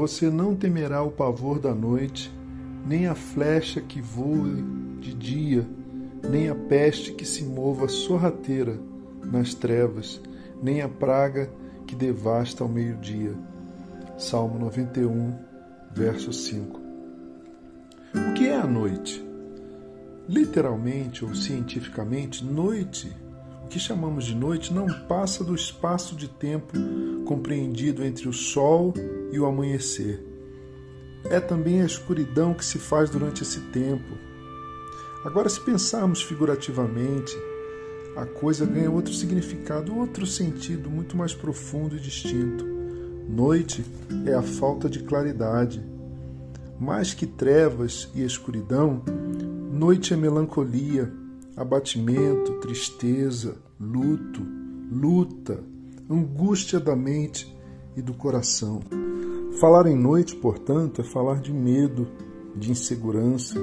Você não temerá o pavor da noite, nem a flecha que voe de dia, nem a peste que se mova sorrateira nas trevas, nem a praga que devasta ao meio-dia. Salmo 91, verso 5. O que é a noite? Literalmente ou cientificamente, noite, que chamamos de noite, não passa do espaço de tempo compreendido entre o sol e o amanhecer. É também a escuridão que se faz durante esse tempo. Agora, se pensarmos figurativamente, a coisa ganha outro significado, outro sentido muito mais profundo e distinto. Noite é a falta de claridade. Mais que trevas e escuridão, noite é melancolia, abatimento, tristeza, luto, luta, angústia da mente e do coração. Falar em noite, portanto, é falar de medo, de insegurança,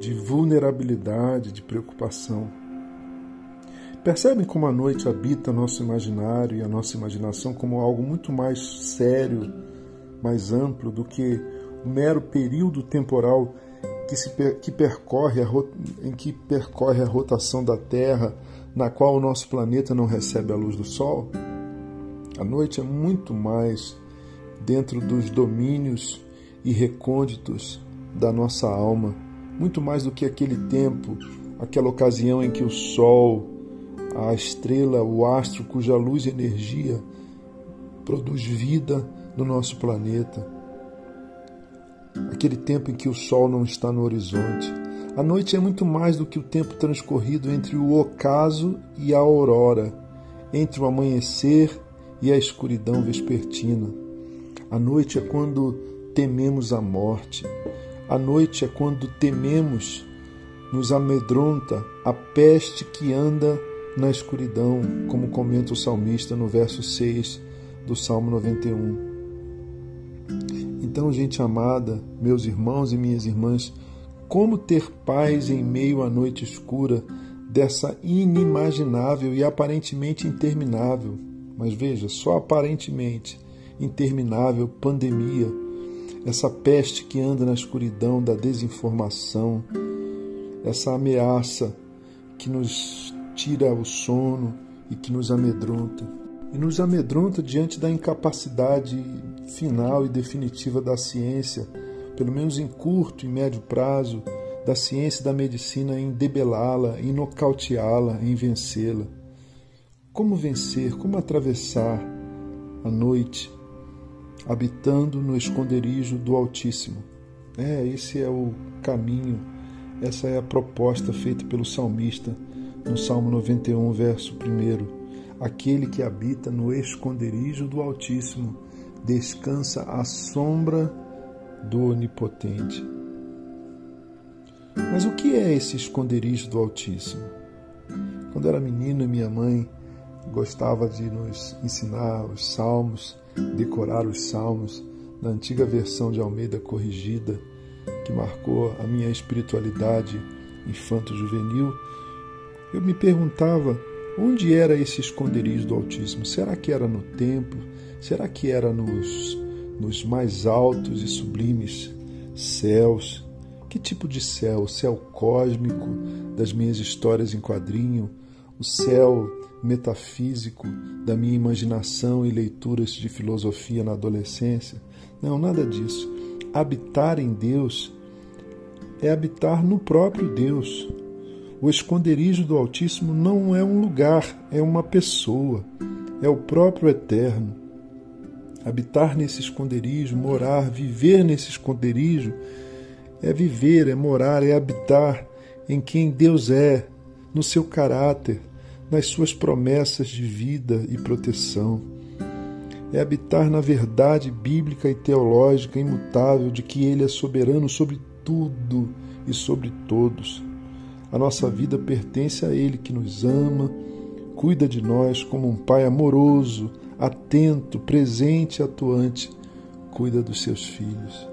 de vulnerabilidade, de preocupação. Percebem como a noite habita nosso imaginário e a nossa imaginação como algo muito mais sério, mais amplo do que o mero período temporal que, se, que percorre a, em que percorre a rotação da Terra, na qual o nosso planeta não recebe a luz do Sol? A noite é muito mais dentro dos domínios e recônditos da nossa alma, muito mais do que aquele tempo, aquela ocasião em que o Sol, a estrela, o astro cuja luz e energia produz vida no nosso planeta. Aquele tempo em que o sol não está no horizonte. A noite é muito mais do que o tempo transcorrido entre o ocaso e a aurora, entre o amanhecer e a escuridão vespertina. A noite é quando tememos a morte. A noite é quando tememos, nos amedronta a peste que anda na escuridão, como comenta o salmista no verso 6 do Salmo 91. Então, gente amada, meus irmãos e minhas irmãs, como ter paz em meio à noite escura dessa inimaginável e aparentemente interminável, mas veja, só aparentemente interminável pandemia, essa peste que anda na escuridão da desinformação, essa ameaça que nos tira o sono e que nos amedronta. E nos amedronta diante da incapacidade final e definitiva da ciência, pelo menos em curto e médio prazo, da ciência e da medicina em debelá-la, em nocauteá-la, em vencê-la. Como vencer, como atravessar a noite habitando no esconderijo do Altíssimo? É, esse é o caminho, essa é a proposta feita pelo salmista no Salmo 91, verso 1. Aquele que habita no esconderijo do Altíssimo descansa à sombra do Onipotente. Mas o que é esse esconderijo do Altíssimo? Quando era menino, minha mãe gostava de nos ensinar os salmos, decorar os salmos na antiga versão de Almeida corrigida, que marcou a minha espiritualidade infanto-juvenil eu me perguntava onde era esse esconderijo do Altíssimo. Será que era no templo? Será que era nos, nos mais altos e sublimes céus? Que tipo de céu? O céu cósmico das minhas histórias em quadrinho? O céu metafísico da minha imaginação e leituras de filosofia na adolescência? Não, nada disso. Habitar em Deus é habitar no próprio Deus o esconderijo do Altíssimo não é um lugar, é uma pessoa, é o próprio Eterno. Habitar nesse esconderijo, morar, viver nesse esconderijo, é viver, é morar, é habitar em quem Deus é, no seu caráter, nas suas promessas de vida e proteção. É habitar na verdade bíblica e teológica imutável de que Ele é soberano sobre tudo e sobre todos. A nossa vida pertence a Ele que nos ama, cuida de nós como um Pai amoroso, atento, presente e atuante, cuida dos seus filhos.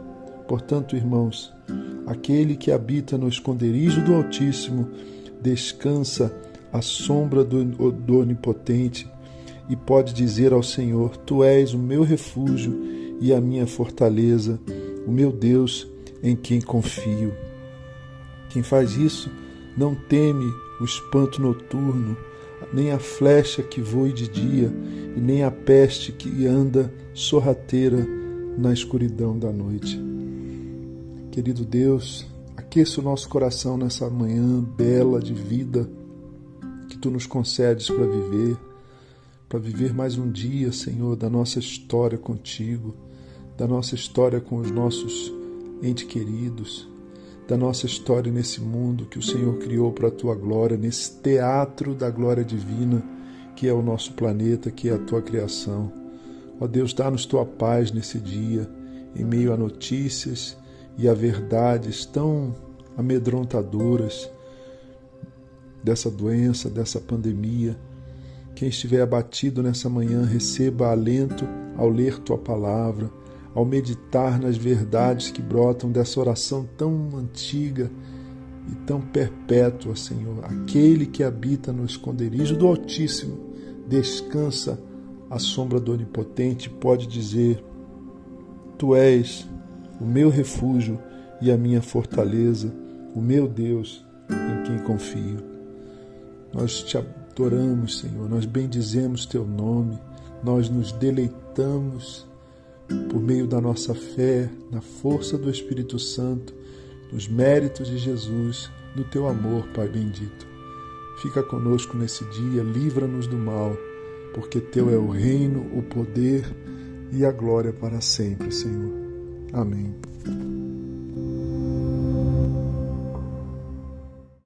Portanto, irmãos, aquele que habita no esconderijo do Altíssimo descansa à sombra do, do Onipotente e pode dizer ao Senhor: Tu és o meu refúgio e a minha fortaleza, o meu Deus em quem confio. Quem faz isso não teme o espanto noturno, nem a flecha que voe de dia, e nem a peste que anda sorrateira na escuridão da noite. Querido Deus, aqueça o nosso coração nessa manhã bela de vida que tu nos concedes para viver, para viver mais um dia, Senhor, da nossa história contigo, da nossa história com os nossos entes queridos, da nossa história nesse mundo que o Senhor criou para a tua glória, nesse teatro da glória divina que é o nosso planeta, que é a tua criação. Ó Deus, dá-nos tua paz nesse dia, em meio a notícias e a verdades tão amedrontadoras dessa doença, dessa pandemia. Quem estiver abatido nessa manhã, receba alento ao ler tua palavra ao meditar nas verdades que brotam dessa oração tão antiga e tão perpétua, Senhor. Aquele que habita no esconderijo do Altíssimo descansa à sombra do Onipotente, pode dizer: Tu és o meu refúgio e a minha fortaleza, o meu Deus em quem confio. Nós te adoramos, Senhor, nós bendizemos teu nome, nós nos deleitamos por meio da nossa fé, na força do Espírito Santo, nos méritos de Jesus, no teu amor, Pai bendito. Fica conosco nesse dia, livra-nos do mal, porque teu é o reino, o poder e a glória para sempre, Senhor. Amém.